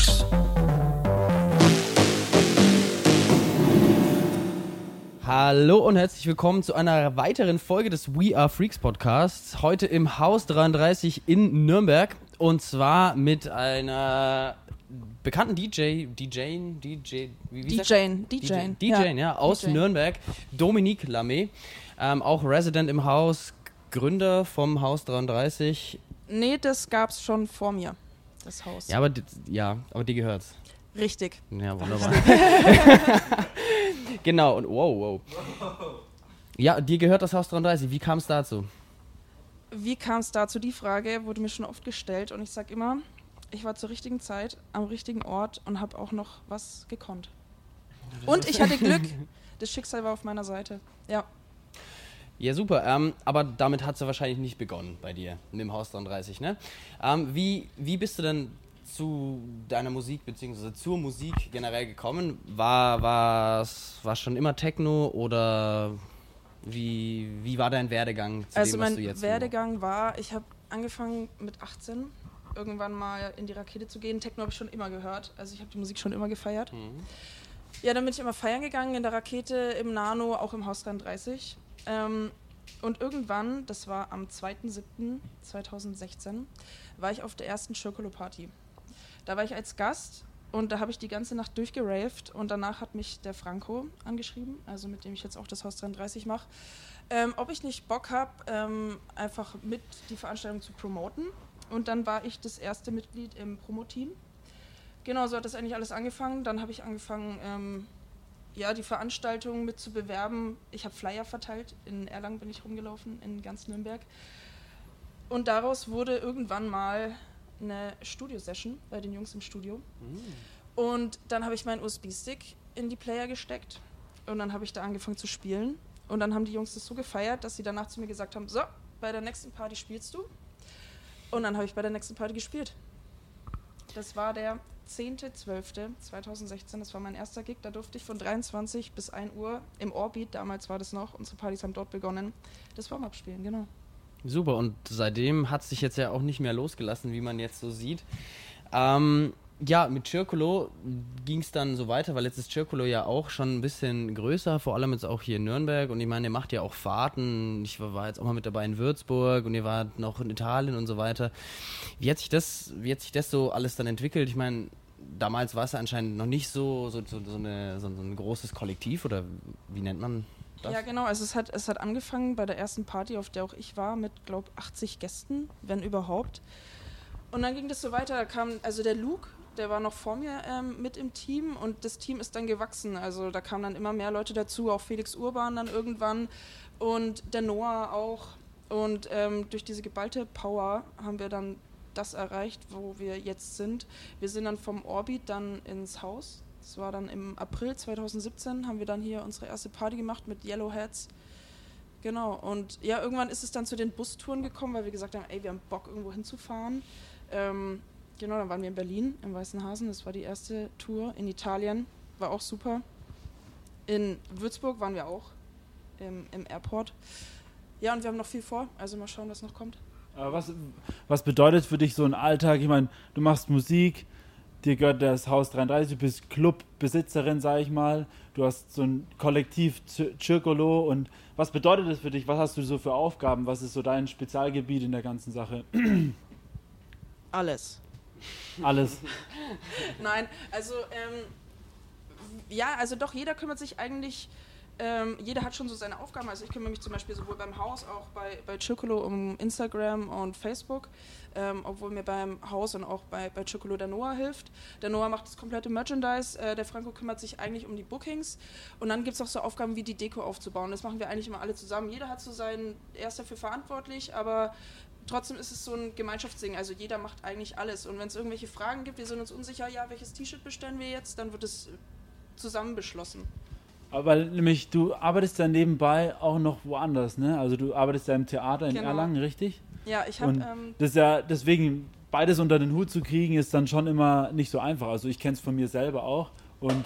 Freaks. Hallo und herzlich willkommen zu einer weiteren Folge des We Are Freaks Podcasts. Heute im Haus 33 in Nürnberg und zwar mit einer bekannten DJ, DJ, DJ, wie, wie DJ? DJ, DJ, ja, ja, aus DJ. Nürnberg, Dominique Lamé, ähm, auch Resident im Haus, Gründer vom Haus 33. Nee, das gab's schon vor mir, das Haus. Ja, aber, ja, aber dir gehört's. Richtig. Ja, wunderbar. genau, und wow, wow. Ja, dir gehört das Haus 33. Wie kam es dazu? Wie kam es dazu? Die Frage wurde mir schon oft gestellt und ich sag immer, ich war zur richtigen Zeit am richtigen Ort und habe auch noch was gekonnt. Und ich hatte Glück. Das Schicksal war auf meiner Seite. Ja. Ja, super. Ähm, aber damit hat es ja wahrscheinlich nicht begonnen bei dir, mit dem Haus 33, ne? Ähm, wie, wie bist du denn zu deiner Musik bzw. zur Musik generell gekommen? War was war schon immer Techno oder wie, wie war dein Werdegang zu Also dem, was mein du jetzt Werdegang war, ich habe angefangen mit 18 irgendwann mal in die Rakete zu gehen. Techno habe ich schon immer gehört. Also ich habe die Musik schon immer gefeiert. Mhm. Ja, dann bin ich immer feiern gegangen in der Rakete, im Nano, auch im Haus 33. Ähm, und irgendwann, das war am 2.7.2016, war ich auf der ersten Chocolo-Party. Da war ich als Gast und da habe ich die ganze Nacht durchgeraved und danach hat mich der Franco angeschrieben, also mit dem ich jetzt auch das Haus 33 mache, ähm, ob ich nicht Bock habe, ähm, einfach mit die Veranstaltung zu promoten. Und dann war ich das erste Mitglied im Promo-Team. Genau, so hat das eigentlich alles angefangen. Dann habe ich angefangen, ähm, ja, die Veranstaltung mit zu bewerben. Ich habe Flyer verteilt. In Erlangen bin ich rumgelaufen, in ganz Nürnberg. Und daraus wurde irgendwann mal eine Studio-Session bei den Jungs im Studio. Und dann habe ich meinen USB-Stick in die Player gesteckt. Und dann habe ich da angefangen zu spielen. Und dann haben die Jungs das so gefeiert, dass sie danach zu mir gesagt haben: So, bei der nächsten Party spielst du. Und dann habe ich bei der nächsten Party gespielt. Das war der 10.12.2016. Das war mein erster Gig. Da durfte ich von 23 bis 1 Uhr im Orbit, damals war das noch, unsere Partys haben dort begonnen, das Warm-Up spielen, genau. Super, und seitdem hat es dich jetzt ja auch nicht mehr losgelassen, wie man jetzt so sieht. Ähm, ja, mit Circolo ging es dann so weiter, weil jetzt ist Circolo ja auch schon ein bisschen größer, vor allem jetzt auch hier in Nürnberg. Und ich meine, ihr macht ja auch Fahrten. Ich war jetzt auch mal mit dabei in Würzburg und ihr wart noch in Italien und so weiter. Wie hat sich das, wie hat sich das so alles dann entwickelt? Ich meine, damals war es anscheinend noch nicht so, so, so, so, eine, so, ein großes Kollektiv oder wie nennt man das? Ja, genau. Also es hat, es hat angefangen bei der ersten Party, auf der auch ich war, mit, glaube 80 Gästen, wenn überhaupt. Und dann ging das so weiter. Da kam, also der Luke, der war noch vor mir ähm, mit im Team und das Team ist dann gewachsen. Also da kamen dann immer mehr Leute dazu, auch Felix Urban dann irgendwann und der Noah auch. Und ähm, durch diese geballte Power haben wir dann das erreicht, wo wir jetzt sind. Wir sind dann vom Orbit dann ins Haus. Das war dann im April 2017, haben wir dann hier unsere erste Party gemacht mit Yellowheads. Genau, und ja, irgendwann ist es dann zu den Bustouren gekommen, weil wir gesagt haben, ey, wir haben Bock, irgendwo hinzufahren. Ähm, genau, dann waren wir in Berlin, im Weißen Hasen, das war die erste Tour. In Italien, war auch super. In Würzburg waren wir auch, im, im Airport. Ja, und wir haben noch viel vor, also mal schauen, was noch kommt. Aber was, was bedeutet für dich so ein Alltag? Ich meine, du machst Musik, dir gehört das Haus 33, du bist Clubbesitzerin, sag ich mal. Du hast so ein Kollektiv Cir- Circolo und was bedeutet das für dich? Was hast du so für Aufgaben? Was ist so dein Spezialgebiet in der ganzen Sache? Alles. Alles. Nein, also ähm, ja, also doch, jeder kümmert sich eigentlich, ähm, jeder hat schon so seine Aufgaben. Also ich kümmere mich zum Beispiel sowohl beim Haus, auch bei, bei Chocolo um Instagram und Facebook, ähm, obwohl mir beim Haus und auch bei, bei Chocolo der Noah hilft. Der Noah macht das komplette Merchandise, äh, der Franco kümmert sich eigentlich um die Bookings und dann gibt es auch so Aufgaben wie die Deko aufzubauen. Das machen wir eigentlich immer alle zusammen. Jeder hat so seinen, er ist dafür verantwortlich, aber trotzdem ist es so ein Gemeinschaftsding. Also jeder macht eigentlich alles. Und wenn es irgendwelche Fragen gibt, wir sind uns unsicher, ja, welches T-Shirt bestellen wir jetzt, dann wird es zusammen beschlossen. Aber nämlich, du arbeitest ja nebenbei auch noch woanders, ne? Also du arbeitest ja im Theater in Genau. Erlangen, richtig? Ja, ich habe ähm, das ist ja deswegen beides unter den Hut zu kriegen ist dann schon immer nicht so einfach. Also ich kenne es von mir selber auch und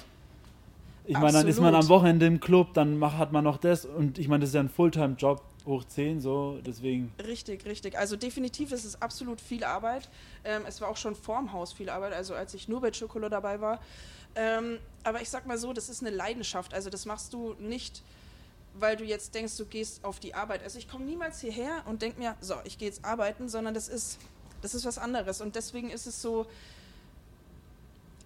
ich meine, dann ist man am. Wochenende im Club, dann mach, hat man noch das und ich meine, das ist ja ein Fulltime-Job. hoch 10 so, deswegen. Richtig, richtig. Also definitiv ist es absolut viel Arbeit. Ähm, es war auch schon vorm Haus viel Arbeit, also als ich nur bei Chocolo dabei war. Ähm, aber ich sag mal so, das ist eine Leidenschaft. Also das machst du nicht, weil du jetzt denkst, du gehst auf die Arbeit. Also ich komme niemals hierher und denk mir, so, ich gehe jetzt arbeiten, sondern das ist, das ist was anderes. Und deswegen ist es so,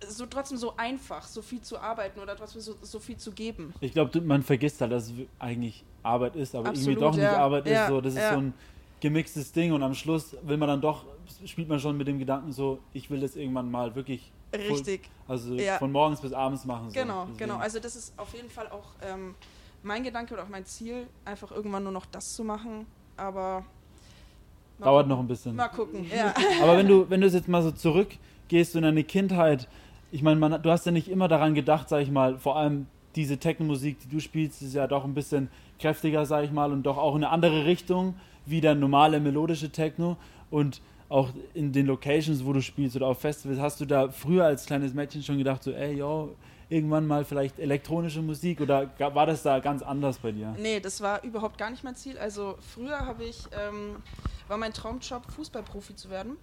so trotzdem so einfach, so viel zu arbeiten oder trotzdem so, so viel zu geben. Ich glaube, man vergisst halt, dass es eigentlich Arbeit ist, aber Absolut, irgendwie doch nicht ja. Arbeit Ja, ist. So, das ist ja. so ein gemixtes Ding und am Schluss will man dann doch, spielt man schon mit dem Gedanken so, ich will das irgendwann mal wirklich Richtig. also Ja. von morgens bis abends machen. So. Genau, Deswegen. genau. Also das ist auf jeden Fall auch ähm, mein Gedanke oder auch mein Ziel, einfach irgendwann nur noch das zu machen. Aber Dauert gucken. noch ein bisschen. Mal gucken, ja. Aber wenn du, wenn du jetzt mal so zurückgehst in deine Kindheit, ich meine, du hast ja nicht immer daran gedacht, sag ich mal, vor allem diese Techno-Musik, die du spielst, ist ja doch ein bisschen kräftiger, sag ich mal, und doch auch in eine andere Richtung wie der normale melodische Techno. Und auch in den Locations, wo du spielst oder auf Festivals, hast du da früher als kleines Mädchen schon gedacht, so, ey, yo, irgendwann mal vielleicht elektronische Musik oder war das da ganz anders bei dir? Nee, das war überhaupt gar nicht mein Ziel. Also früher habe ich, ähm, war mein Traumjob, Fußballprofi zu werden,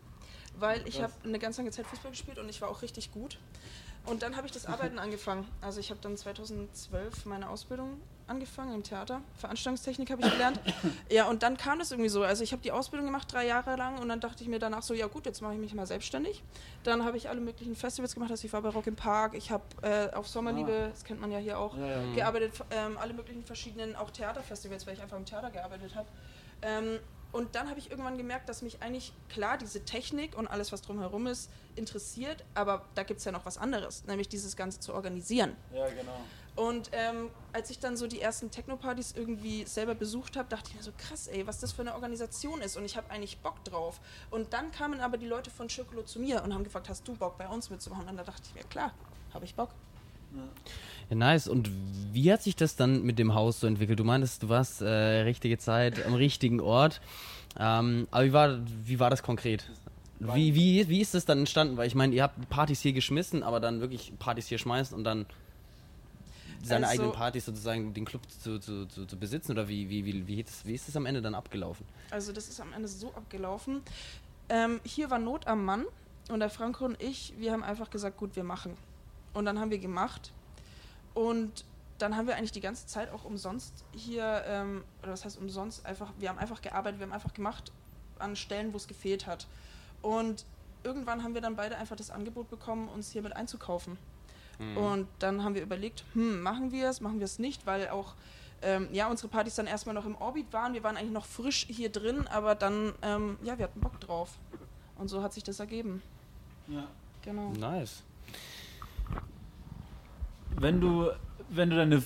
weil ich habe eine ganz lange Zeit Fußball gespielt und ich war auch richtig gut. Und dann habe ich das Arbeiten angefangen. Also ich habe dann 2012 meine Ausbildung angefangen im Theater. Veranstaltungstechnik habe ich gelernt. Ja, und dann kam das irgendwie so. Also ich habe die Ausbildung gemacht drei Jahre lang und dann dachte ich mir danach so, ja gut, jetzt mache ich mich mal selbstständig. Dann habe ich alle möglichen Festivals gemacht. Also ich war bei Rock im Park, ich habe äh, auf Sommerliebe, das kennt man ja hier auch, Ja, ja. gearbeitet, ähm, alle möglichen verschiedenen, auch Theaterfestivals, weil ich einfach im Theater gearbeitet habe. Ähm, und dann habe ich irgendwann gemerkt, dass mich eigentlich, klar, diese Technik und alles, was drumherum ist, interessiert, aber da gibt es ja noch was anderes, nämlich dieses Ganze zu organisieren. Ja, genau. Und ähm, als ich dann so die ersten Techno-Partys irgendwie selber besucht habe, dachte ich mir so, krass, ey, was das für eine Organisation ist. Und ich habe eigentlich Bock drauf. Und dann kamen aber die Leute von Circolo zu mir und haben gefragt, hast du Bock bei uns mitzumachen? Und da dachte ich mir, klar, habe ich Bock. Ja, nice. Und wie hat sich das dann mit dem Haus so entwickelt? Du meintest, du warst äh, richtige Zeit am richtigen Ort. Ähm, aber wie war, wie war das konkret? Wie, wie, wie ist das dann entstanden? Weil ich meine, ihr habt Partys hier geschmissen, aber dann wirklich Partys hier schmeißen und dann seine Also- eigenen Partys sozusagen den Club zu, zu, zu, zu besitzen? Oder wie, wie, wie, wie, ist, wie ist das am Ende dann abgelaufen? Also das ist am Ende so abgelaufen. Ähm, hier war Not am Mann und der Franco und ich, wir haben einfach gesagt, gut, wir machen. Und dann haben wir gemacht und dann haben wir eigentlich die ganze Zeit auch umsonst hier, ähm, oder was heißt umsonst, einfach, wir haben einfach gearbeitet, wir haben einfach gemacht an Stellen, wo es gefehlt hat. Und irgendwann haben wir dann beide einfach das Angebot bekommen, uns hier mit einzukaufen. Und dann haben wir überlegt, hm, machen wir es, machen wir es nicht, weil auch ähm, ja, unsere Partys dann erstmal noch im Orbit waren. Wir waren eigentlich noch frisch hier drin, aber dann, ähm, ja, wir hatten Bock drauf. Und so hat sich das ergeben. Ja. Genau. Nice. Wenn du, wenn du deine,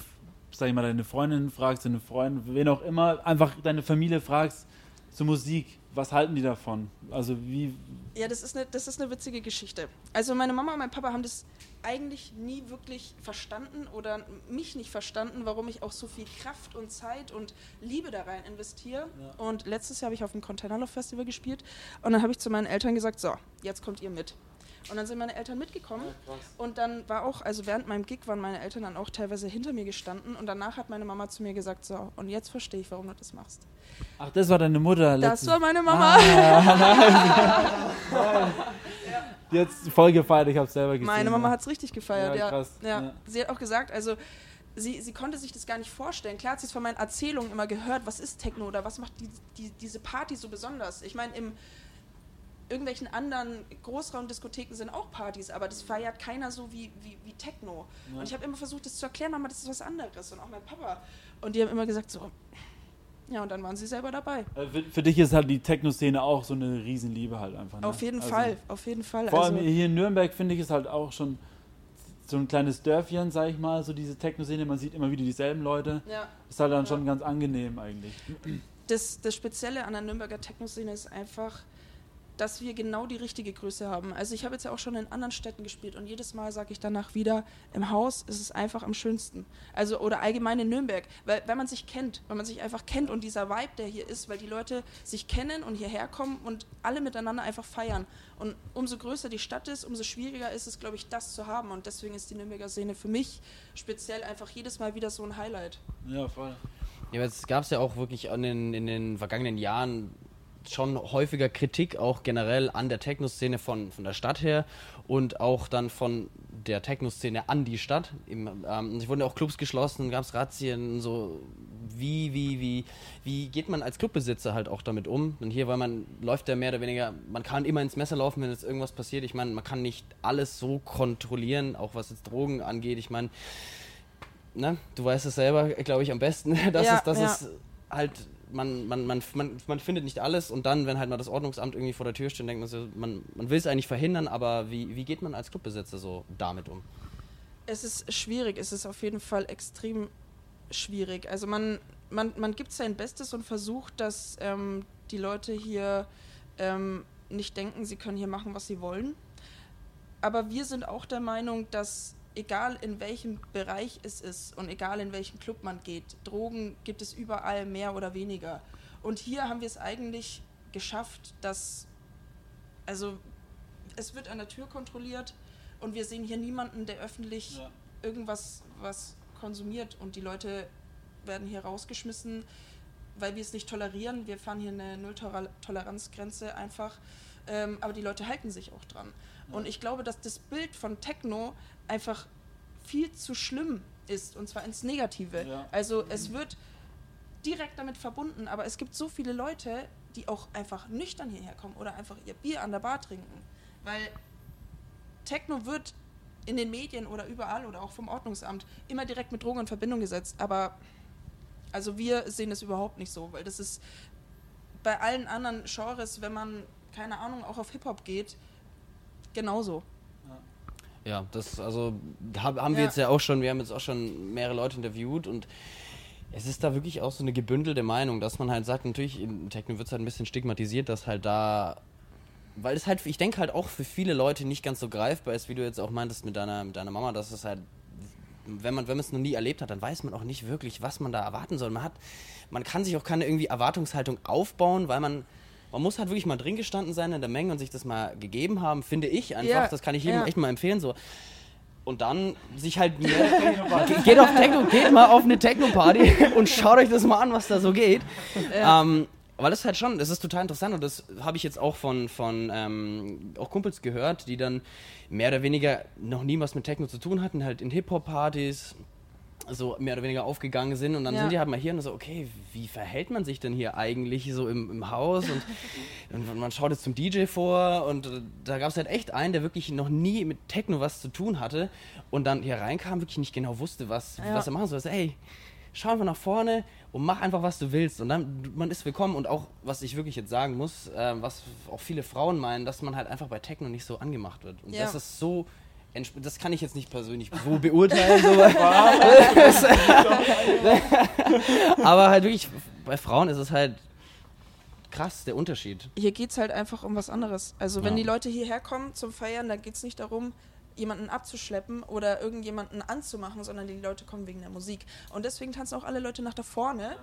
sag ich mal, deine Freundin fragst, deine Freunde, wen auch immer, einfach deine Familie fragst zur Musik, was halten die davon? Also wie, Ja, das ist, eine, das ist eine witzige Geschichte. Also meine Mama und mein Papa haben das eigentlich nie wirklich verstanden oder mich nicht verstanden, warum ich auch so viel Kraft und Zeit und Liebe da rein investiere. Ja. Und letztes Jahr habe ich auf dem Containerloft Festival gespielt und dann habe ich zu meinen Eltern gesagt, so, jetzt kommt ihr mit. Und dann sind meine Eltern mitgekommen und dann war auch, also während meinem Gig waren meine Eltern dann auch teilweise hinter mir gestanden und danach hat meine Mama zu mir gesagt, so, und jetzt verstehe ich, warum du das machst. Ach, das war deine Mutter. Das letztes- war meine Mama. Die hat voll gefeiert, ich hab's selber gesehen. Meine Mama ja. hat es richtig gefeiert, Ja, ja. krass, Ja. ja. Sie hat auch gesagt, also sie, sie konnte sich das gar nicht vorstellen. Klar hat sie es von meinen Erzählungen immer gehört, was ist Techno oder was macht die, die, diese Party so besonders. Ich meine, im irgendwelchen anderen Großraumdiskotheken sind auch Partys, aber das feiert keiner so wie, wie, wie Techno. Ja. Und ich habe immer versucht, das zu erklären, Mama, das ist was anderes. Und auch mein Papa. Und die haben immer gesagt, so, ja, und dann waren sie selber dabei. Äh, Für, für dich ist halt die Techno-Szene auch so eine Riesenliebe halt einfach. Ne? Auf jeden Also, Fall, auf jeden Fall. Vor allem also, hier in Nürnberg finde ich es halt auch schon so ein kleines Dörfchen, sag ich mal, so diese Techno-Szene. Man sieht immer wieder dieselben Leute. ja. Ist halt dann Ja. schon ganz angenehm eigentlich. das, das Spezielle an der Nürnberger Techno-Szene ist einfach, dass wir genau die richtige Größe haben. Also ich habe jetzt ja auch schon in anderen Städten gespielt und jedes Mal sage ich danach wieder, im Haus ist es einfach am schönsten. Also oder allgemein in Nürnberg, weil wenn man sich kennt, wenn man sich einfach kennt und dieser Vibe, der hier ist, weil die Leute sich kennen und hierher kommen und alle miteinander einfach feiern. Und umso größer die Stadt ist, umso schwieriger ist es, glaube ich, das zu haben. Und deswegen ist die Nürnberger Szene für mich speziell einfach jedes Mal wieder so ein Highlight. Ja, voll. Ja, es gab es ja auch wirklich in den, in den vergangenen Jahren schon häufiger Kritik auch generell an der Techno-Szene von, von der Stadt her und auch dann von der Techno-Szene an die Stadt. Im, ähm, es wurden ja auch Clubs geschlossen, gab es Razzien, so wie, wie, wie, wie geht man als Clubbesitzer halt auch damit um? Und hier, weil man läuft ja mehr oder weniger, man kann immer ins Messer laufen, wenn jetzt irgendwas passiert. Ich meine, man kann nicht alles so kontrollieren, auch was jetzt Drogen angeht. Ich meine, ne, du weißt es selber, glaube ich, am besten, dass Ja, es, dass ja. es halt man, man, man, man, man findet nicht alles und dann, wenn halt mal das Ordnungsamt irgendwie vor der Tür steht, denkt man so, man, man will es eigentlich verhindern, aber wie, wie geht man als Clubbesitzer so damit um? Es ist schwierig, es ist auf jeden Fall extrem schwierig. Also man, man, man gibt sein Bestes und versucht, dass ähm, die Leute hier ähm, nicht denken, sie können hier machen, was sie wollen. Aber wir sind auch der Meinung, dass egal in welchem Bereich es ist und egal in welchen Club man geht, Drogen gibt es überall mehr oder weniger. Und hier haben wir es eigentlich geschafft, dass, also es wird an der Tür kontrolliert und wir sehen hier niemanden, der öffentlich Ja. irgendwas was konsumiert und die Leute werden hier rausgeschmissen, weil wir es nicht tolerieren. Wir fahren hier eine Null-Toleranzgrenze einfach, ähm, aber die Leute halten sich auch dran. Und ich glaube, dass das Bild von Techno einfach viel zu schlimm ist und zwar ins Negative. Ja. Also es wird direkt damit verbunden, aber es gibt so viele Leute, die auch einfach nüchtern hierher kommen oder einfach ihr Bier an der Bar trinken, weil Techno wird in den Medien oder überall oder auch vom Ordnungsamt immer direkt mit Drogen in Verbindung gesetzt, aber also wir sehen es überhaupt nicht so, weil das ist bei allen anderen Genres, wenn man keine Ahnung auch auf Hip-Hop geht, genauso. Ja, das, also, hab, haben wir Ja. jetzt ja auch schon, wir haben jetzt auch schon mehrere Leute interviewt und es ist da wirklich auch so eine gebündelte Meinung, dass man halt sagt, natürlich, in Techno wird es halt ein bisschen stigmatisiert, dass halt da, weil es halt, ich denke halt auch für viele Leute nicht ganz so greifbar ist, wie du jetzt auch meintest mit deiner, mit deiner Mama, dass es halt, wenn man, wenn man es noch nie erlebt hat, dann weiß man auch nicht wirklich, was man da erwarten soll. Man hat, man kann sich auch keine irgendwie Erwartungshaltung aufbauen, weil man, man muss halt wirklich mal drin gestanden sein in der Menge und sich das mal gegeben haben, finde ich einfach. Ja, das kann ich jedem ja. echt mal empfehlen, so. Und dann sich halt mehr, Ge- geht auf Techno, geht mal auf eine Techno-Party und schaut euch das mal an, was da so geht. Ja. Ähm, weil das ist halt schon, das ist total interessant und das habe ich jetzt auch von, von ähm, auch Kumpels gehört, die dann mehr oder weniger noch nie was mit Techno zu tun hatten, halt in Hip-Hop-Partys so mehr oder weniger aufgegangen sind und dann Ja. sind die halt mal hier und so, okay, wie verhält man sich denn hier eigentlich so im, im Haus und, und man schaut jetzt zum DJ vor und äh, da gab es halt echt einen, der wirklich noch nie mit Techno was zu tun hatte und dann hier reinkam, wirklich nicht genau wusste, was, Ja. was er machen soll. Also, ey, schau einfach nach vorne und mach einfach, was du willst. Und dann, man ist willkommen. Und auch, was ich wirklich jetzt sagen muss, äh, was auch viele Frauen meinen, dass man halt einfach bei Techno nicht so angemacht wird. Und Ja. das ist so, das kann ich jetzt nicht persönlich so beurteilen. so, aber halt wirklich, bei Frauen ist es halt krass, der Unterschied. Hier geht es halt einfach um was anderes. Also wenn Ja. die Leute hierher kommen zum Feiern, dann geht es nicht darum, jemanden abzuschleppen oder irgendjemanden anzumachen, sondern die Leute kommen wegen der Musik. Und deswegen tanzen auch alle Leute nach da vorne.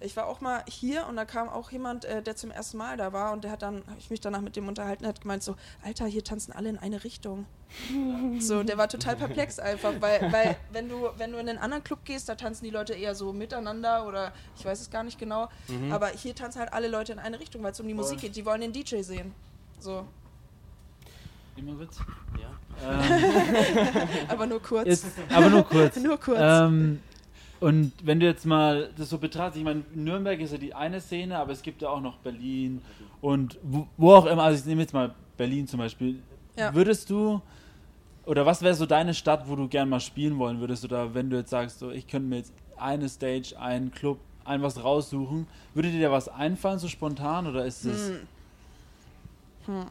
Ich war auch mal hier und da kam auch jemand, äh, der zum ersten Mal da war und der hat dann, habe ich mich danach mit dem unterhalten, hat gemeint so, Alter, hier tanzen alle in eine Richtung. so, der war total perplex einfach, weil, weil wenn du, wenn du in einen anderen Club gehst, da tanzen die Leute eher so miteinander oder ich weiß es gar nicht genau, aber hier tanzen halt alle Leute in eine Richtung, weil es um die Musik geht. Die wollen den DJ sehen. So, Immer kurz. Ja. Ähm, aber nur kurz. jetzt, aber nur kurz. Nur kurz. Ähm, und wenn du jetzt mal das so betrachtest, ich meine, Nürnberg ist ja die eine Szene, aber es gibt ja auch noch Berlin und wo, wo auch immer, also ich nehme jetzt mal Berlin zum Beispiel. Ja. Würdest du, oder was wäre so deine Stadt, wo du gern mal spielen wollen würdest, oder wenn du jetzt sagst, so, ich könnte mir jetzt eine Stage, einen Club, ein was raussuchen, würde dir da was einfallen, so spontan, oder ist es... Hm. Hm.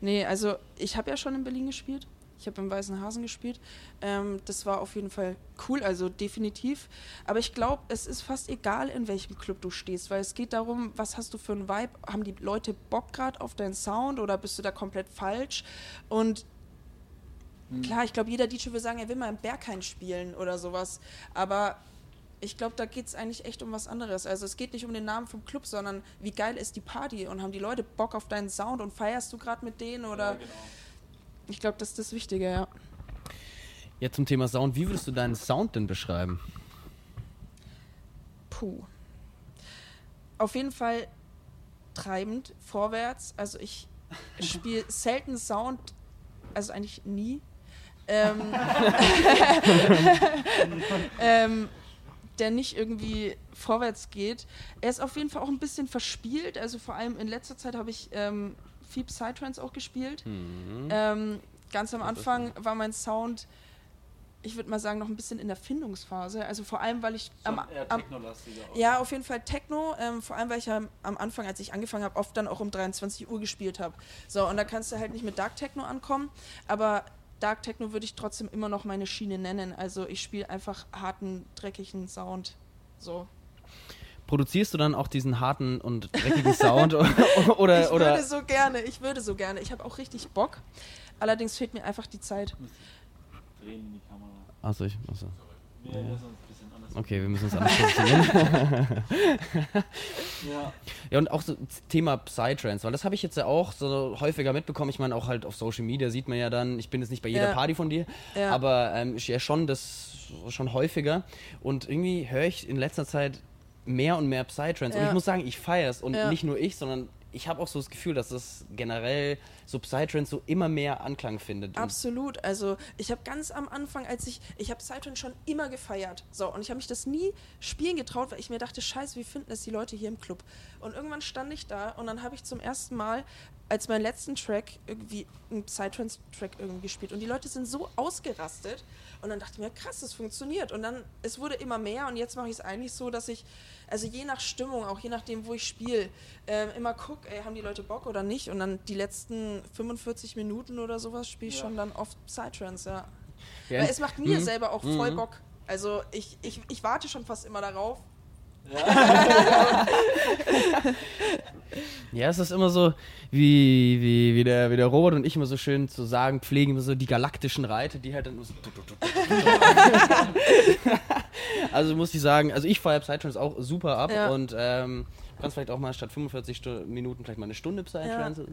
Nee, also ich habe ja schon in Berlin gespielt. Ich habe im Weißen Hasen gespielt. Ähm, das war auf jeden Fall cool, also definitiv. Aber ich glaube, es ist fast egal, in welchem Club du stehst, weil es geht darum, was hast du für einen Vibe? Haben die Leute Bock gerade auf deinen Sound oder bist du da komplett falsch? Und klar, ich glaube, jeder DJ will sagen, er will mal im Berghain spielen oder sowas. Aber ich glaube, da geht es eigentlich echt um was anderes. Also es geht nicht um den Namen vom Club, sondern wie geil ist die Party und haben die Leute Bock auf deinen Sound und feierst du gerade mit denen oder ich glaube, das ist das Wichtige, ja. Jetzt zum Thema Sound. Wie würdest du deinen Sound denn beschreiben? Puh. auf jeden Fall treibend vorwärts. Also ich spiele selten Sound, also eigentlich nie. Ähm, ähm, der nicht irgendwie vorwärts geht. Er ist auf jeden Fall auch ein bisschen verspielt. Also vor allem in letzter Zeit habe ich ähm, viel Psytrance auch gespielt. Mhm. Ähm, ganz am Anfang war mein Sound, ich würde mal sagen, noch ein bisschen in der Findungsphase. Also vor allem, weil ich am, am ja auf jeden Fall Techno. Ähm, vor allem, weil ich ja am Anfang, als ich angefangen habe, oft dann auch um 23 Uhr gespielt habe. So und da kannst du halt nicht mit Dark Techno ankommen, aber Dark Techno würde ich trotzdem immer noch meine Schiene nennen. Also ich spiele einfach harten, dreckigen Sound. So. Produzierst du dann auch diesen harten und dreckigen Sound oder ich oder würde so gerne, ich würde so gerne. Ich habe auch richtig Bock. Allerdings fehlt mir einfach die Zeit. Drehen in die Kamera. Achso, ich achso. Wir müssen Okay, wir müssen uns anders positionieren. Ja. Ja, und auch so Thema Psytrance, weil das habe ich jetzt ja auch so häufiger mitbekommen. Ich meine, auch halt auf Social Media sieht man ja dann, ich bin jetzt nicht bei jeder Ja. Party von dir, Ja. aber ähm, ich- ja schon das schon häufiger. Und irgendwie höre ich in letzter Zeit mehr und mehr Psytrance. Und Ja. ich muss sagen, ich feiere es. Und nicht nur ich, sondern ich habe auch so das Gefühl, dass das generell so Psytrance so immer mehr Anklang findet. Absolut. Also ich habe ganz am Anfang, als ich, ich habe Psytrance schon immer gefeiert. So, und ich habe mich das nie spielen getraut, weil ich mir dachte, scheiße, wie finden das die Leute hier im Club? Und irgendwann stand ich da und dann habe ich zum ersten Mal als meinen letzten Track irgendwie einen Psytrance-Track irgendwie gespielt. Und die Leute sind so ausgerastet. Und dann dachte ich mir, krass, das funktioniert. Und dann, es wurde immer mehr und jetzt mache ich es eigentlich so, dass ich, also je nach Stimmung, auch je nachdem, wo ich spiele, ähm, immer gucke, haben die Leute Bock oder nicht? Und dann die letzten 45 Minuten oder sowas spiele ich Ja. schon dann oft Psytrance, ja. Ja, Weil es macht mir mhm. selber auch voll Mhm. Bock. Also ich, ich, ich warte schon fast immer darauf. Ja, es ist immer so, wie, wie, wie, der, wie der Robert und ich immer so schön zu sagen pflegen, immer so die galaktischen Reiter, die halt dann nur so. also muss ich sagen, also ich feiere Psytrance auch super ab Ja. und ähm, du kannst vielleicht auch mal statt 45 Stu Minuten vielleicht mal eine Stunde Psytrance.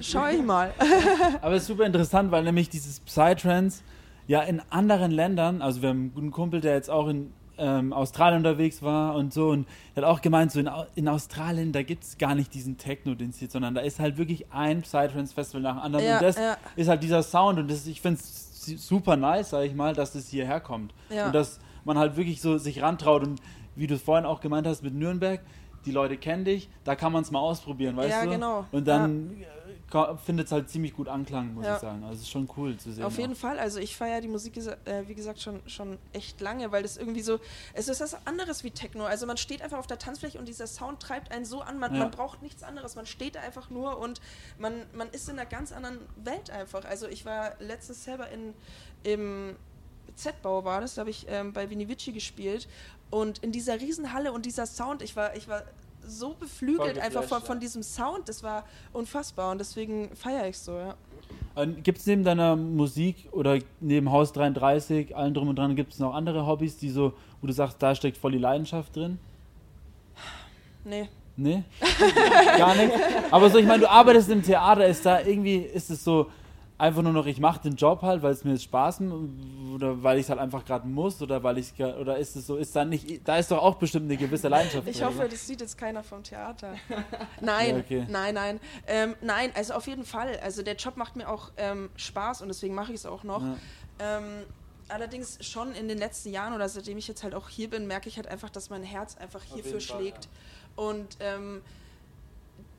Schau ich mal. Aber es ist super interessant, weil nämlich dieses Psytrance ja in anderen Ländern, also wir haben einen guten Kumpel, der jetzt auch in ähm, Australien unterwegs war und so und der hat auch gemeint, so in, in Australien, da gibt es gar nicht diesen Techno, hier, sondern da ist halt wirklich ein Psytrance-Festival nach dem anderen Ja, und das ja. ist halt dieser Sound und das, ich finde es super nice, sag ich mal, dass das hierher kommt Ja. und dass man halt wirklich so sich rantraut und wie du es vorhin auch gemeint hast mit Nürnberg, die Leute kennen dich, da kann man es mal ausprobieren, weißt Ja, du? genau. Und dann findet es halt ziemlich gut Anklang, muss Ja. ich sagen. Also es ist schon cool zu sehen. Auf jeden auch. Fall, also ich feiere die Musik, äh, wie gesagt, schon, schon echt lange, weil das irgendwie so, es ist was anderes wie Techno. Also man steht einfach auf der Tanzfläche und dieser Sound treibt einen so an, man, Ja. man braucht nichts anderes, man steht da einfach nur und man, man ist in einer ganz anderen Welt einfach. Also ich war letztens selber in, im Z-Bau war das, da habe ich ähm, bei Vinivici gespielt und in dieser Riesenhalle und dieser Sound, ich war, ich war so beflügelt einfach von, von diesem Sound, das war unfassbar und deswegen feiere ich so, ja. Gibt es neben deiner Musik oder neben Haus 33, allen drum und dran, gibt es noch andere Hobbys, die so, wo du sagst, da steckt voll die Leidenschaft drin? Nee. Nee? Gar nicht? Aber so, ich meine, du arbeitest im Theater, ist da irgendwie, ist es so einfach nur noch, ich mache den Job halt, weil es mir jetzt Spaß macht oder weil ich es halt einfach gerade muss oder weil ich oder ist es so, ist da nicht, da ist doch auch bestimmt eine gewisse Leidenschaft Ich hoffe, oder? das sieht jetzt keiner vom Theater. Nein, Ja, okay. nein, nein. Ähm, nein, also auf jeden Fall. Also der Job macht mir auch ähm, Spaß und deswegen mache ich es auch noch. Ja. Ähm, allerdings schon in den letzten Jahren oder seitdem ich jetzt halt auch hier bin, merke ich halt einfach, dass mein Herz einfach hierfür Fall, schlägt. Und ähm,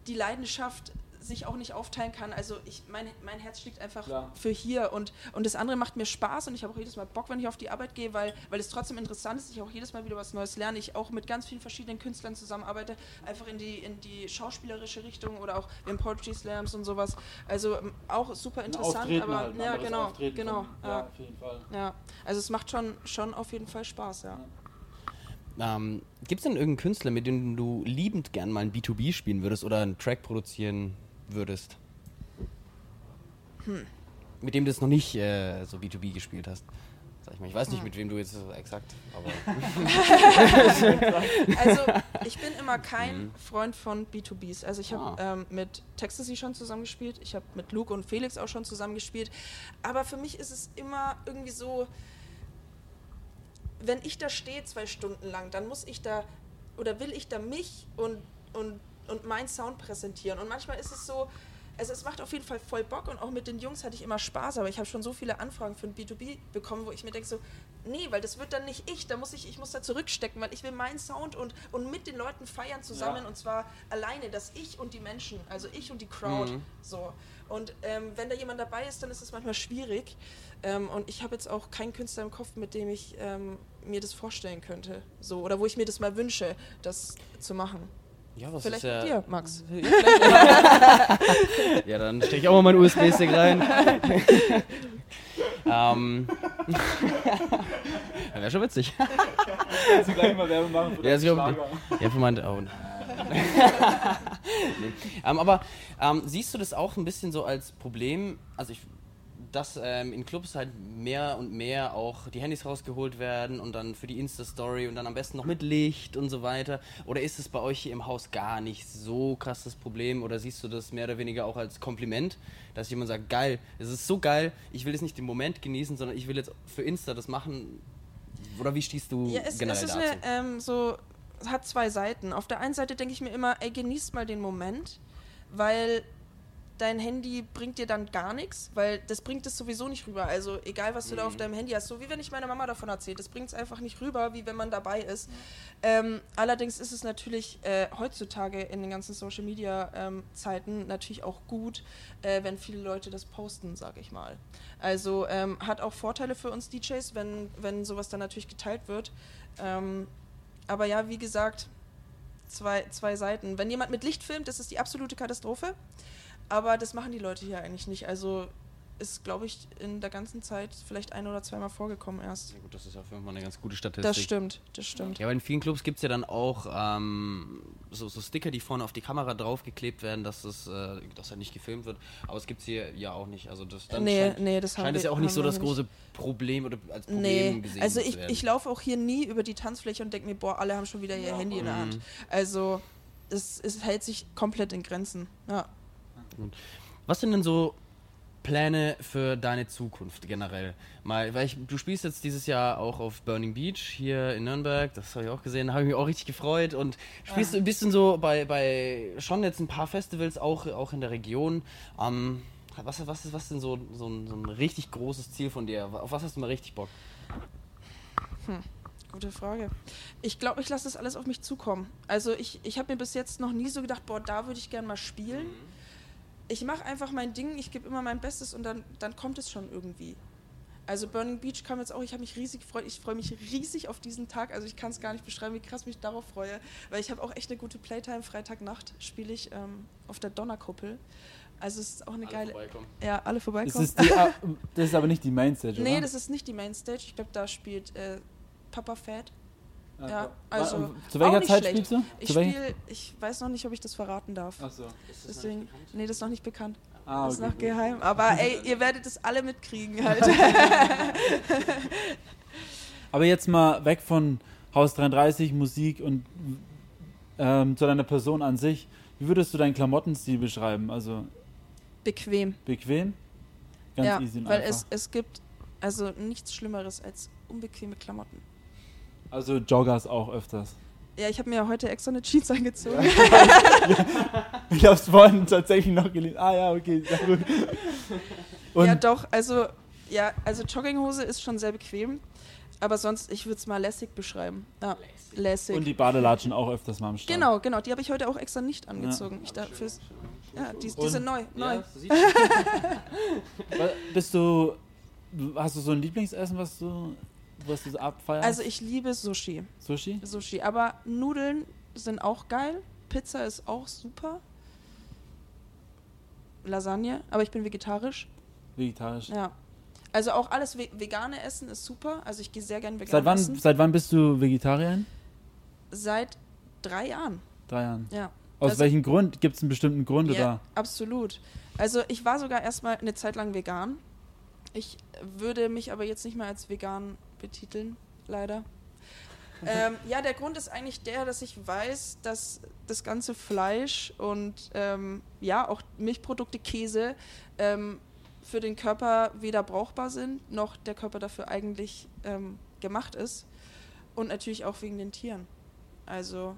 die Leidenschaft sich auch nicht aufteilen kann. Also ich, mein, mein Herz schlägt einfach Klar. für hier und, und das andere macht mir Spaß und ich habe auch jedes Mal Bock, wenn ich auf die Arbeit gehe, weil, weil es trotzdem interessant ist. Ich auch jedes Mal wieder was Neues lerne. Ich auch mit ganz vielen verschiedenen Künstlern zusammenarbeite, einfach in die, in die schauspielerische Richtung oder auch haben Poetry Slams und sowas. Also ähm, auch super interessant, Auftreten aber halt, ja genau, Auftreten genau, von- ja, ja, auf jeden Fall. ja. Also es macht schon, schon auf jeden Fall Spaß, ja. Ähm, Gibt es denn irgendeinen Künstler, mit dem du liebend gern mal ein B2B spielen würdest oder einen Track produzieren würdest? Hm. Mit dem du es noch nicht äh, so B2B gespielt hast. Sag ich mal. Ich weiß nicht, Hm. mit wem du jetzt so exakt, aber. Also ich bin immer kein Mhm. Freund von B2Bs. Also ich habe Ah. ähm, mit Texasy schon zusammengespielt, ich habe mit Luke und Felix auch schon zusammengespielt. Aber für mich ist es immer irgendwie so, wenn ich da stehe zwei Stunden lang, dann muss ich da oder will ich da mich und, und, und meinen Sound präsentieren? Und manchmal ist es so, also es macht auf jeden Fall voll Bock und auch mit den Jungs hatte ich immer Spaß, aber ich habe schon so viele Anfragen für ein B2B bekommen, wo ich mir denke so, nee, weil das wird dann nicht ich, da muss ich, ich muss da zurückstecken, weil ich will meinen Sound und, und mit den Leuten feiern zusammen Ja. und zwar alleine, dass ich und die Menschen, also ich und die Crowd, Mhm. so. Und ähm, wenn da jemand dabei ist, dann ist es manchmal schwierig. Ähm, und ich habe jetzt auch keinen Künstler im Kopf, mit dem ich ähm, mir das vorstellen könnte. So, oder wo ich mir das mal wünsche, das zu machen. Ja, was Vielleicht ist ja, mit dir, Max. Ja, dann stecke ich auch mal meinen USB-Stick rein. ähm. Wäre schon witzig. Kannst du gleich mal Werbung machen für Ja, ich glaub- Schlager? Ja, für meinte oh. nee. ähm, aber ähm, siehst du das auch ein bisschen so als Problem? Also ich dass ähm, in Clubs halt mehr und mehr auch die Handys rausgeholt werden und dann für die Insta-Story und dann am besten noch mit Licht und so weiter? Oder ist es bei euch hier im Haus gar nicht so krass das Problem? Oder siehst du das mehr oder weniger auch als Kompliment, dass jemand sagt, geil, es ist so geil, ich will jetzt nicht den Moment genießen, sondern ich will jetzt für Insta das machen? Oder wie stehst du Ja, es, generell es ist dazu? eine, ähm, so, hat zwei Seiten. Auf der einen Seite denke ich mir immer, ey, genießt mal den Moment, weil dein Handy bringt dir dann gar nichts, weil das bringt es sowieso nicht rüber. Also egal, was du da auf deinem Handy hast, so wie wenn ich meiner Mama davon erzählt, das bringt es einfach nicht rüber, wie wenn man dabei ist. Ähm, allerdings ist es natürlich äh, heutzutage in den ganzen Social Media ähm, Zeiten natürlich auch gut, äh, wenn viele Leute das posten, sage ich mal. Also ähm, hat auch Vorteile für uns DJs, wenn, wenn sowas dann natürlich geteilt wird. Ähm, aber ja, wie gesagt, zwei, zwei Seiten. Wenn jemand mit Licht filmt, das ist die absolute Katastrophe. Aber das machen die Leute hier eigentlich nicht. Also ist, glaube ich, in der ganzen Zeit vielleicht ein oder zweimal vorgekommen erst. Ja gut, das ist auf jeden Fall eine ganz gute Statistik. Das stimmt, das stimmt. Ja, aber in vielen Clubs gibt es ja dann auch ähm, so, so Sticker, die vorne auf die Kamera draufgeklebt werden, dass das äh, dass halt nicht gefilmt wird. Aber es gibt es hier ja auch nicht. Also das dann Nee, scheint, nee, das scheint es ja auch nicht so das nicht. große Problem oder als Problem Nee, gesehen also zu ich, ich laufe auch hier nie über die Tanzfläche und denke mir, boah, alle haben schon wieder ihr Handy in der Hand. Also es, es hält sich komplett in Grenzen. Ja. Was sind denn so Pläne für deine Zukunft generell? Mal, weil ich, du spielst jetzt dieses Jahr auch auf Burning Beach hier in Nürnberg, das habe ich auch gesehen, da habe ich mich auch richtig gefreut und spielst du ein bisschen so bei, bei schon jetzt ein paar Festivals auch, auch in der Region. Ähm, was, was, ist, was denn so, so, ein, so ein richtig großes Ziel von dir? Auf was hast du mal richtig Bock? Gute Frage. Ich glaube, ich lasse das alles auf mich zukommen. Also ich, ich habe mir bis jetzt noch nie so gedacht, boah, da würde ich gerne mal spielen. Ich mache einfach mein Ding, ich gebe immer mein Bestes und dann, dann kommt es schon irgendwie. Also Burning Beach kam jetzt auch, ich habe mich riesig gefreut, ich freue mich riesig auf diesen Tag, also ich kann es gar nicht beschreiben, wie krass mich darauf freue, weil ich habe auch echt eine gute Playtime, Freitagnacht spiele ich ähm, auf der Donnerkuppel. Also es ist auch eine geile... Ja, alle Das vorbeikommen. ist, die, das ist aber nicht die Mainstage, nee, oder? das ist nicht die Mainstage, ich glaube, da spielt äh, Papa Fat. Ja, also Zu welcher Zeit schlecht. spielst du? Ich spiele, ich weiß noch nicht, ob ich das verraten darf. Achso. Deswegen, nee, das ist noch nicht bekannt. Ah, das ist okay, noch gut. geheim. Aber ey, ihr werdet es alle mitkriegen halt. Aber jetzt mal weg von Haus 33, Musik und ähm, zu deiner Person an sich. Wie würdest du deinen Klamottenstil beschreiben? Also Bequem. bequem? Ganz ja, easy und weil einfach. es, es gibt also nichts Schlimmeres als unbequeme Klamotten. Also Joggers auch öfters. Ja, ich habe mir heute extra eine Jeans angezogen. Ich hab's vorhin tatsächlich noch gelesen. Ah ja, okay, sehr gut. Und ja, doch, also, ja, also Jogginghose ist schon sehr bequem. Aber sonst, ich würde es mal lässig beschreiben. Ja, lässig. Und die Badelatschen auch öfters mal am Start. genau, genau, die habe ich heute auch extra nicht angezogen. Ich dachte, fürs, ja, die, die sind neu, neu. Ja, Bist du, hast du so ein Lieblingsessen, was du, was du so abfeierst? Also ich liebe Sushi. Sushi? Sushi. Aber Nudeln sind auch geil. Pizza ist auch super. Lasagne, aber ich bin vegetarisch. Vegetarisch. Ja. Also auch alles ve vegane Essen ist super. Also ich gehe sehr gerne vegan Seit wann, essen. seit wann bist du Vegetarierin? Seit drei Jahren. Drei Jahren. Ja. Aus Also- welchem Grund? Gibt es einen bestimmten Grund Ja, oder? absolut. Also ich war sogar erstmal eine Zeit lang vegan. Ich würde mich aber jetzt nicht mehr als vegan betiteln, leider. ähm, ja, der Grund ist eigentlich der, dass ich weiß, dass das ganze Fleisch und ähm, ja auch Milchprodukte, Käse ähm, für den Körper weder brauchbar sind, noch der Körper dafür eigentlich ähm, gemacht ist. Und natürlich auch wegen den Tieren. Also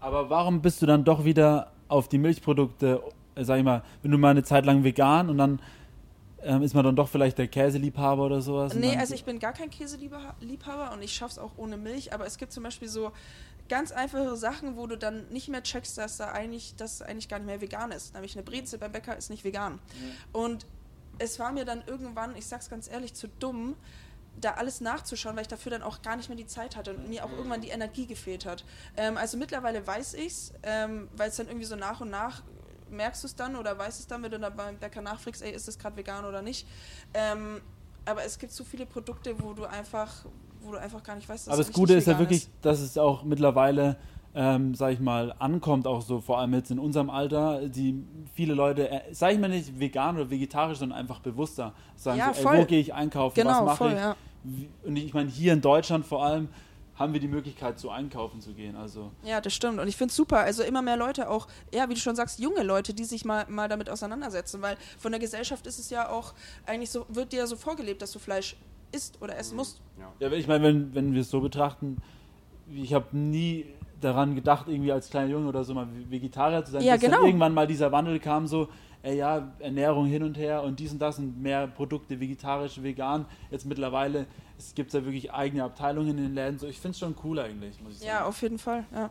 Aber warum bist du dann doch wieder auf die Milchprodukte, äh, sag ich mal, wenn du mal eine Zeit lang vegan und dann ähm, ist man dann doch vielleicht der Käseliebhaber oder sowas? Nee, also ich bin gar kein Käseliebhaber und ich schaff's auch ohne Milch, aber es gibt zum Beispiel so ganz einfache Sachen, wo du dann nicht mehr checkst, dass da eigentlich, dass es eigentlich gar nicht mehr vegan ist. Nämlich eine Brezel beim Bäcker ist nicht vegan. Und es war mir dann irgendwann, ich sag's ganz ehrlich, zu dumm, da alles nachzuschauen, weil ich dafür dann auch gar nicht mehr die Zeit hatte und mir auch irgendwann die Energie gefehlt hat. Ähm, also mittlerweile weiß ich's, ähm, weil es dann irgendwie so nach und nach merkst du es dann oder weißt es dann, wenn du dann beim Bäcker nachfragst, ey, ist das gerade vegan oder nicht. Ähm, aber es gibt so viele Produkte, wo du einfach, wo du einfach gar nicht weißt, dass Aber es das Gute ist ja vegan wirklich, dass es auch mittlerweile, ähm, sag ich mal, ankommt, auch so, vor allem jetzt in unserem Alter, die viele Leute, äh, sag ich mal nicht vegan oder vegetarisch, sondern einfach bewusster sagen, Ja, so, ey, voll. wo gehe ich einkaufen, was Genau, mache voll, ich? ja. Wie- Und ich meine, hier in Deutschland vor allem haben wir die Möglichkeit, so einkaufen zu gehen. Also Ja, das stimmt. Und ich finde es super. Also immer mehr Leute auch, ja, wie du schon sagst, junge Leute, die sich mal, mal damit auseinandersetzen. Weil von der Gesellschaft ist es ja auch eigentlich so, wird dir ja so vorgelebt, dass du Fleisch isst oder essen musst. Ja, ich meine, wenn, wenn wir es so betrachten, ich habe nie daran gedacht, irgendwie als kleiner Junge oder so mal Vegetarier zu sein, Ja, bis genau. dann irgendwann mal dieser Wandel kam, so, ey, ja, Ernährung hin und her und dies und das und mehr Produkte, vegetarisch, vegan. Jetzt mittlerweile, es gibt ja wirklich eigene Abteilungen in den Läden, so, ich finde es schon cool eigentlich, muss ich Ja, sagen. auf jeden Fall. Ja.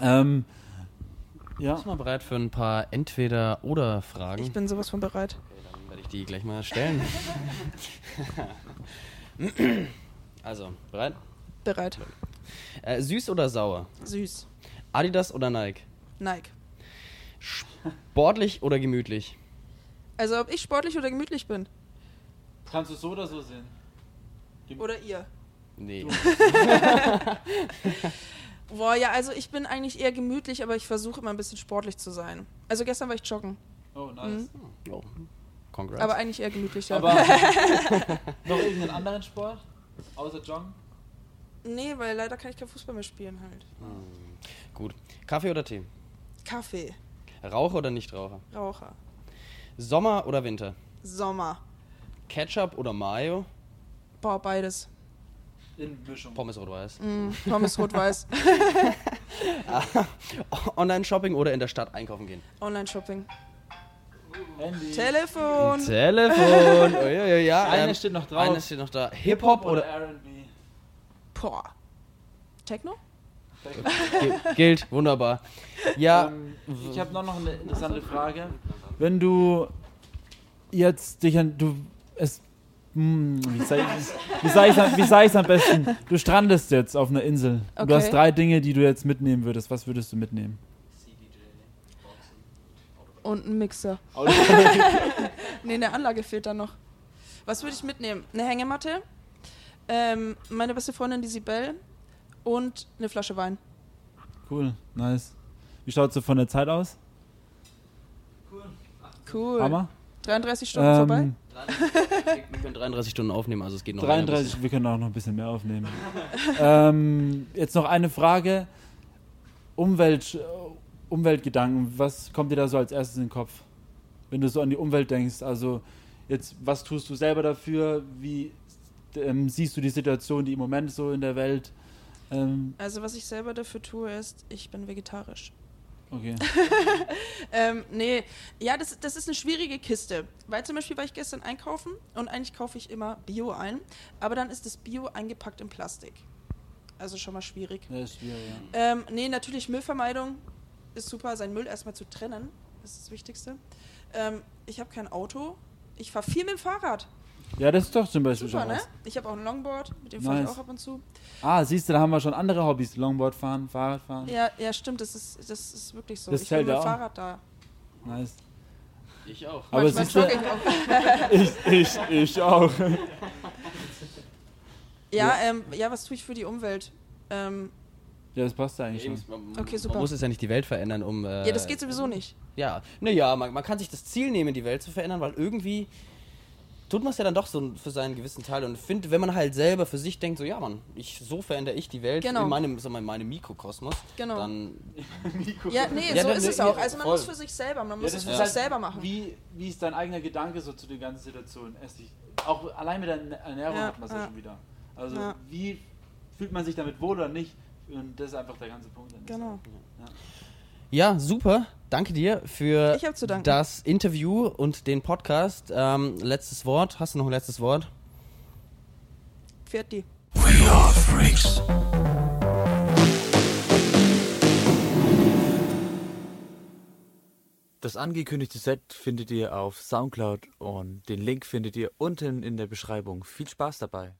Ähm, ja, Bist du mal bereit für ein paar Entweder-Oder-Fragen? Ich bin sowas von bereit. Okay, dann werde ich die gleich mal stellen. also, bereit? Bereit. Äh, süß oder sauer? Süß. Adidas oder Nike? Nike. Sportlich oder gemütlich? Also ob ich sportlich oder gemütlich bin. kannst du so oder so sehen. Oder ihr. Nee. Boah, ja, also ich bin eigentlich eher gemütlich, aber ich versuche immer ein bisschen sportlich zu sein. Also gestern war ich joggen, Oh, nice. Oh. Congrats. aber eigentlich eher gemütlich, ja. Aber noch irgendeinen anderen Sport? Außer Joggen? nee, weil leider kann ich kein Fußball mehr spielen halt. Gut. Kaffee oder Tee? Kaffee, Raucher oder Nichtraucher? Raucher, Sommer oder Winter? Sommer. Ketchup oder Mayo? Boah, beides. In Mischung. Pommes rot-weiß. Mm, Pommes rot-weiß. Online-Shopping oder in der Stadt einkaufen gehen? Online-Shopping. Handy. Telefon. Telefon. Uiuiui, ja, Eine ähm, steht noch drauf. Eine steht noch da. Hip-Hop oder... R&B? Boah. Techno? Gilt, wunderbar. Ja, Ähm, ich habe noch, noch eine interessante Frage. Wenn du jetzt dich an. Du. Es. Hm, wie sag ich sag ich's am- sag besten? Du strandest jetzt auf einer Insel. Und Du Okay. hast drei Dinge, die du jetzt mitnehmen würdest. Was würdest du mitnehmen? Und ein Mixer. Nee, eine Anlage fehlt da noch. Was würde ich mitnehmen? Eine Hängematte, ähm, meine beste Freundin, die Sibel und eine Flasche Wein. cool, nice. Wie schaut es so von der Zeit aus? Cool. Hammer? 33 Stunden vorbei? Ähm, wir können 33 Stunden aufnehmen, also es geht noch 33, wir können auch noch ein bisschen mehr aufnehmen. ähm, jetzt noch eine Frage. Umwelt, äh, Umweltgedanken, was kommt dir da so als erstes in den Kopf? Wenn du so an die Umwelt denkst, also jetzt, was tust du selber dafür? Wie ähm, siehst du die Situation, die im Moment so in der Welt? Ähm, Also was ich selber dafür tue, ist, ich bin vegetarisch. okay. Ähm, nee, ja, das, das ist eine schwierige Kiste. Weil zum Beispiel war ich gestern einkaufen und eigentlich kaufe ich immer Bio ein, aber dann ist das Bio eingepackt in Plastik. Also schon mal schwierig. Das ist schwierig, ja. Ähm, nee, natürlich Müllvermeidung ist super, seinen Müll erstmal zu trennen. Das ist das Wichtigste. Ähm, ich habe kein Auto. Ich fahre viel mit dem Fahrrad. Ja, das ist doch zum Beispiel Super, schon ne? was. Ich habe auch ein Longboard, mit dem fahre ich Nice. auch ab und zu. Ah, siehst du, da haben wir schon andere Hobbys. Longboard fahren, Fahrrad fahren. Ja, ja, stimmt, das ist, das ist wirklich so. Das ich bin zählt mit ja dem auch. Fahrrad da. Nice. Ich auch. Aber Manchmal siehst du- jogge ich auch. Ich, ich, ich auch. Ja, ähm, ja, was tue ich für die Umwelt? Ähm, Ja, das passt ja eigentlich schon. Man, Okay, super. man muss es ja nicht die Welt verändern, um... Äh, ja, das geht sowieso nicht. Ja, naja, man, man kann sich das Ziel nehmen, die Welt zu verändern, weil irgendwie tut man es ja dann doch so für seinen gewissen Teil. Und finde, wenn man halt selber für sich denkt, so ja, Mann, ich, so verändere ich die Welt Genau. in meinem, so in meinem Mikrokosmos, Genau. dann Ja, nee, Ja, so dann- ist es nee, auch. Also man voll. muss für sich selber, man muss es für sich halt, selber machen. Wie, wie ist dein eigener Gedanke so zu der ganzen Situation? Erst ich, auch allein mit der Ernährung Ja, hat man es ja, ja. schon wieder. Also Ja. wie fühlt man sich damit wohl oder nicht? Und das ist einfach der ganze Punkt. Genau. Ja, super. Danke dir für das Interview und den Podcast. Ähm, letztes Wort. Hast du noch ein letztes Wort? Fährt die. We are freaks. Das angekündigte Set findet ihr auf Soundcloud und den Link findet ihr unten in der Beschreibung. Viel Spaß dabei.